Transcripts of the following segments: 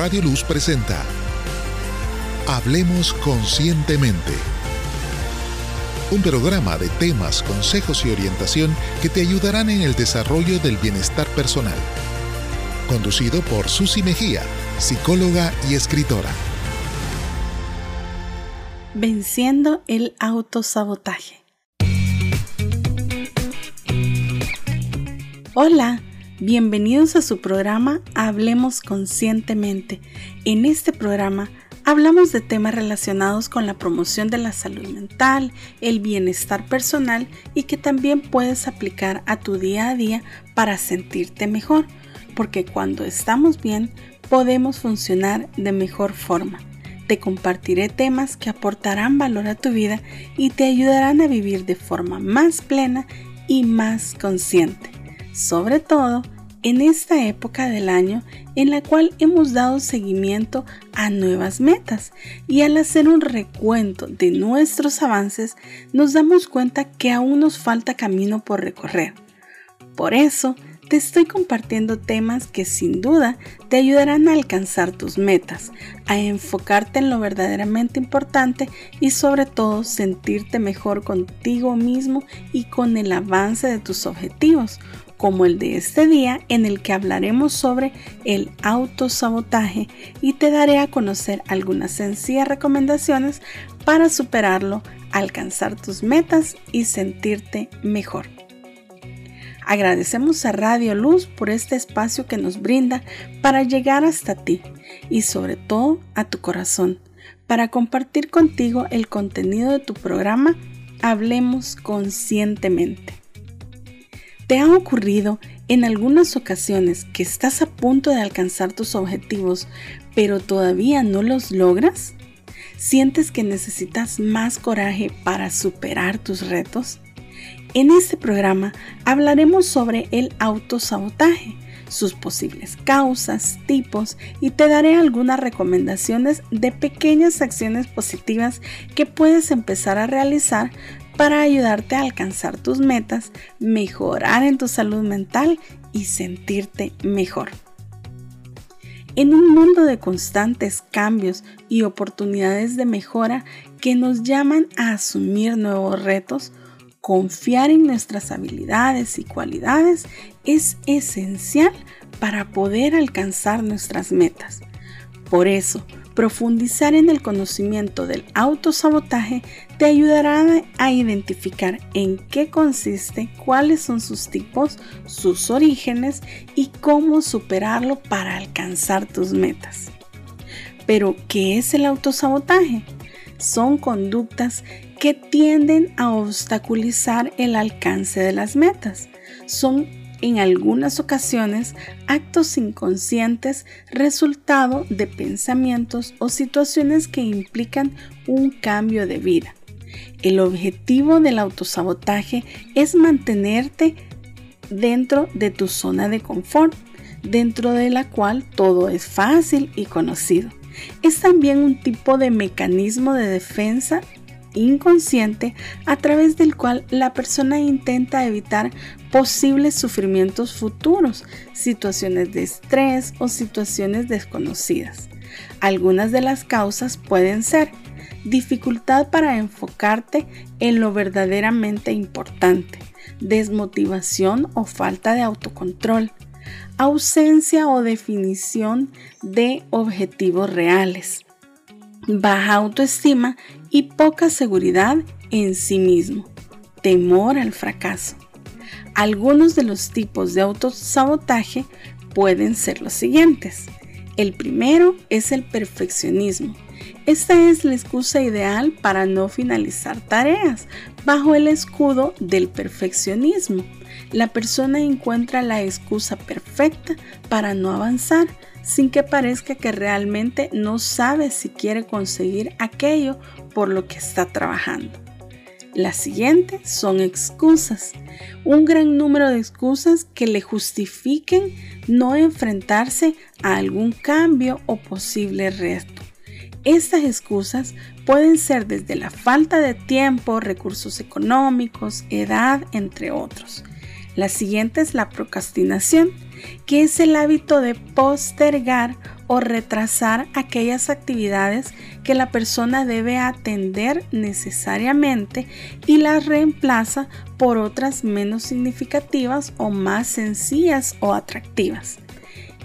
Radio Luz presenta Hablemos Conscientemente. Un programa de temas, consejos y orientación que te ayudarán en el desarrollo del bienestar personal. Conducido por Susi Mejía, psicóloga y escritora. Venciendo el autosabotaje. Hola, bienvenidos a su programa Hablemos Conscientemente. En este programa hablamos de temas relacionados con la promoción de la salud mental, el bienestar personal y que también puedes aplicar a tu día a día para sentirte mejor, porque cuando estamos bien podemos funcionar de mejor forma. Te compartiré temas que aportarán valor a tu vida y te ayudarán a vivir de forma más plena y más consciente. Sobre todo en esta época del año en la cual hemos dado seguimiento a nuevas metas y al hacer un recuento de nuestros avances nos damos cuenta que aún nos falta camino por recorrer. Por eso, te estoy compartiendo temas que sin duda te ayudarán a alcanzar tus metas, a enfocarte en lo verdaderamente importante y sobre todo sentirte mejor contigo mismo y con el avance de tus objetivos, como el de este día en el que hablaremos sobre el autosabotaje y te daré a conocer algunas sencillas recomendaciones para superarlo, alcanzar tus metas y sentirte mejor. Agradecemos a Radio Luz por este espacio que nos brinda para llegar hasta ti y sobre todo a tu corazón, para compartir contigo el contenido de tu programa Hablemos conscientemente. ¿Te ha ocurrido en algunas ocasiones que estás a punto de alcanzar tus objetivos, pero todavía no los logras? ¿Sientes que necesitas más coraje para superar tus retos? En este programa hablaremos sobre el autosabotaje, sus posibles causas, tipos y te daré algunas recomendaciones de pequeñas acciones positivas que puedes empezar a realizar para ayudarte a alcanzar tus metas, mejorar en tu salud mental y sentirte mejor. En un mundo de constantes cambios y oportunidades de mejora que nos llaman a asumir nuevos retos, Confiar en nuestras habilidades y cualidades es esencial para poder alcanzar nuestras metas. Por eso, profundizar en el conocimiento del autosabotaje te ayudará a identificar en qué consiste, cuáles son sus tipos, sus orígenes y cómo superarlo para alcanzar tus metas. Pero, ¿qué es el autosabotaje? Son conductas que tienden a obstaculizar el alcance de las metas. Son en algunas ocasiones actos inconscientes resultado de pensamientos o situaciones que implican un cambio de vida. El objetivo del autosabotaje es mantenerte dentro de tu zona de confort, dentro de la cual todo es fácil y conocido. Es también un tipo de mecanismo de defensa inconsciente a través del cual la persona intenta evitar posibles sufrimientos futuros, situaciones de estrés o situaciones desconocidas. Algunas de las causas pueden ser dificultad para enfocarte en lo verdaderamente importante, desmotivación o falta de autocontrol, ausencia o definición de objetivos reales, baja autoestima y poca seguridad en sí mismo, temor al fracaso. Algunos de los tipos de autosabotaje pueden ser los siguientes. El primero es el perfeccionismo. Esta es la excusa ideal para no finalizar tareas bajo el escudo del perfeccionismo. La persona encuentra la excusa perfecta para no avanzar sin que parezca que realmente no sabe si quiere conseguir aquello por lo que está trabajando. Las siguientes son excusas, un gran número de excusas que le justifiquen no enfrentarse a algún cambio o posible reto. Estas excusas pueden ser desde la falta de tiempo, recursos económicos, edad, entre otros. La siguiente es la procrastinación, que es el hábito de postergar o retrasar aquellas actividades que la persona debe atender necesariamente y las reemplaza por otras menos significativas o más sencillas o atractivas.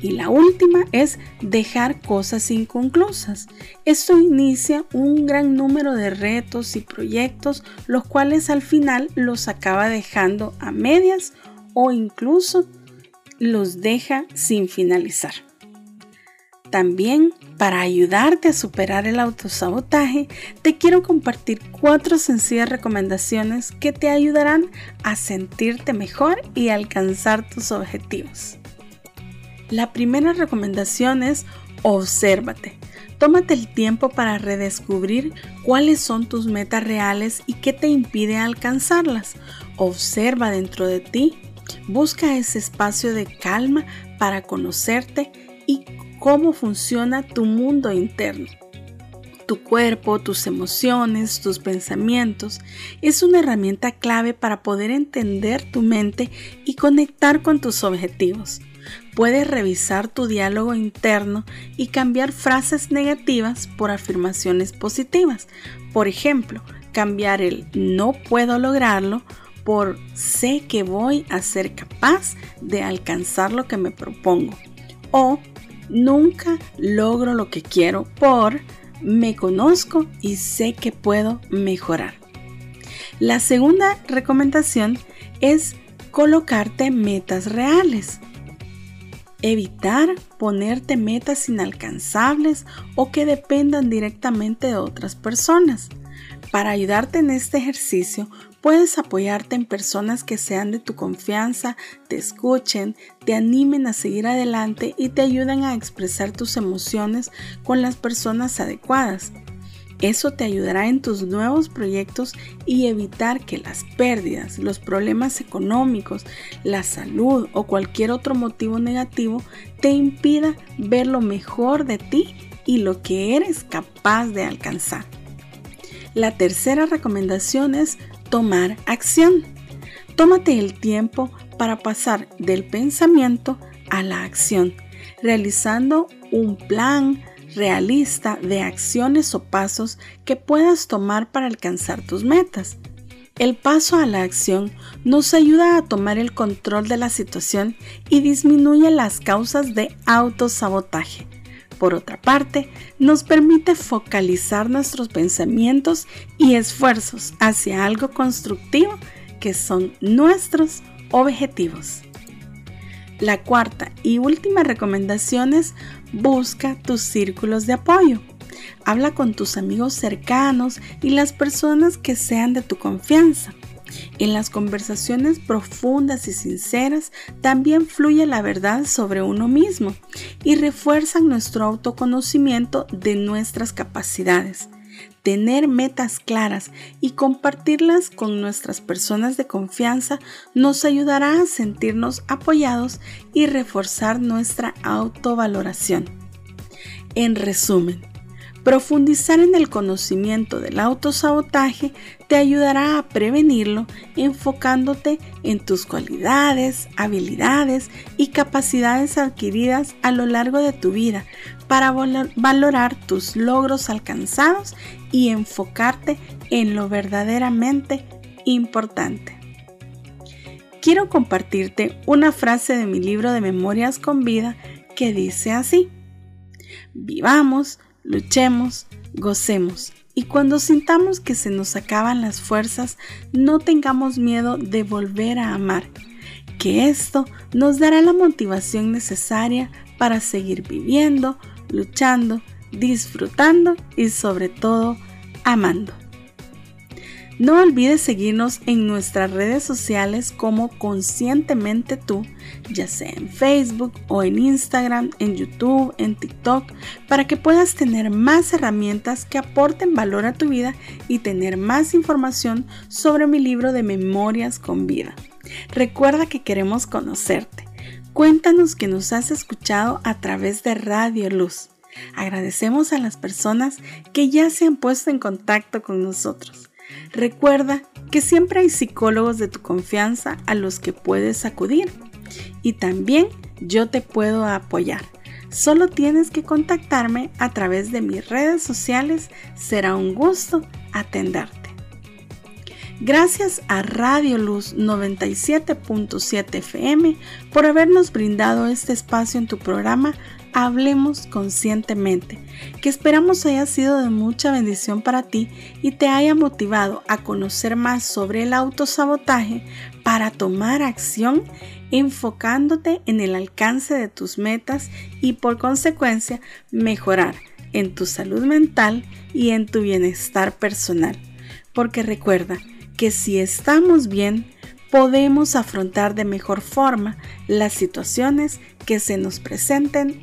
Y la última es dejar cosas inconclusas. Esto inicia un gran número de retos y proyectos, los cuales al final los acaba dejando a medias o incluso los deja sin finalizar. También, para ayudarte a superar el autosabotaje, te quiero compartir cuatro sencillas recomendaciones que te ayudarán a sentirte mejor y alcanzar tus objetivos. La primera recomendación es obsérvate. Tómate el tiempo para redescubrir cuáles son tus metas reales y qué te impide alcanzarlas. Observa dentro de ti Busca ese espacio de calma para conocerte y cómo funciona tu mundo interno. Tu cuerpo, tus emociones, tus pensamientos es una herramienta clave para poder entender tu mente y conectar con tus objetivos. Puedes revisar tu diálogo interno y cambiar frases negativas por afirmaciones positivas. Por ejemplo, cambiar el no puedo lograrlo por sé que voy a ser capaz de alcanzar lo que me propongo. O nunca logro lo que quiero por me conozco y sé que puedo mejorar. La segunda recomendación es colocarte metas reales. Evitar ponerte metas inalcanzables o que dependan directamente de otras personas. Para ayudarte en este ejercicio, Puedes apoyarte en personas que sean de tu confianza, te escuchen, te animen a seguir adelante y te ayuden a expresar tus emociones con las personas adecuadas. Eso te ayudará en tus nuevos proyectos y evitar que las pérdidas, los problemas económicos, la salud o cualquier otro motivo negativo te impida ver lo mejor de ti y lo que eres capaz de alcanzar. La tercera recomendación es tomar acción. Tómate el tiempo para pasar del pensamiento a la acción, realizando un plan realista de acciones o pasos que puedas tomar para alcanzar tus metas. El paso a la acción nos ayuda a tomar el control de la situación y disminuye las causas de autosabotaje. Por otra parte, nos permite focalizar nuestros pensamientos y esfuerzos hacia algo constructivo que son nuestros objetivos. La cuarta y última recomendación es busca tus círculos de apoyo. Habla con tus amigos cercanos y las personas que sean de tu confianza. En las conversaciones profundas y sinceras también fluye la verdad sobre uno mismo y refuerzan nuestro autoconocimiento de nuestras capacidades. Tener metas claras y compartirlas con nuestras personas de confianza nos ayudará a sentirnos apoyados y reforzar nuestra autovaloración. En resumen, Profundizar en el conocimiento del autosabotaje te ayudará a prevenirlo enfocándote en tus cualidades, habilidades y capacidades adquiridas a lo largo de tu vida para valorar tus logros alcanzados y enfocarte en lo verdaderamente importante. Quiero compartirte una frase de mi libro de Memorias con Vida que dice así, vivamos, luchemos, gocemos. Y cuando sintamos que se nos acaban las fuerzas, no tengamos miedo de volver a amar, que esto nos dará la motivación necesaria para seguir viviendo, luchando, disfrutando y sobre todo amando. No olvides seguirnos en nuestras redes sociales como Conscientemente Tú, ya sea en Facebook o en Instagram, en YouTube, en TikTok, para que puedas tener más herramientas que aporten valor a tu vida y tener más información sobre mi libro de Memorias con Vida. Recuerda que queremos conocerte. Cuéntanos que nos has escuchado a través de Radio Luz. Agradecemos a las personas que ya se han puesto en contacto con nosotros. Recuerda que siempre hay psicólogos de tu confianza a los que puedes acudir y también yo te puedo apoyar. Solo tienes que contactarme a través de mis redes sociales. Será un gusto atenderte. Gracias a Radio Luz 97.7 FM por habernos brindado este espacio en tu programa Hablemos Conscientemente, que esperamos haya sido de mucha bendición para ti y te haya motivado a conocer más sobre el autosabotaje para tomar acción enfocándote en el alcance de tus metas y por consecuencia mejorar en tu salud mental y en tu bienestar personal. Porque recuerda, que si estamos bien, podemos afrontar de mejor forma las situaciones que se nos presenten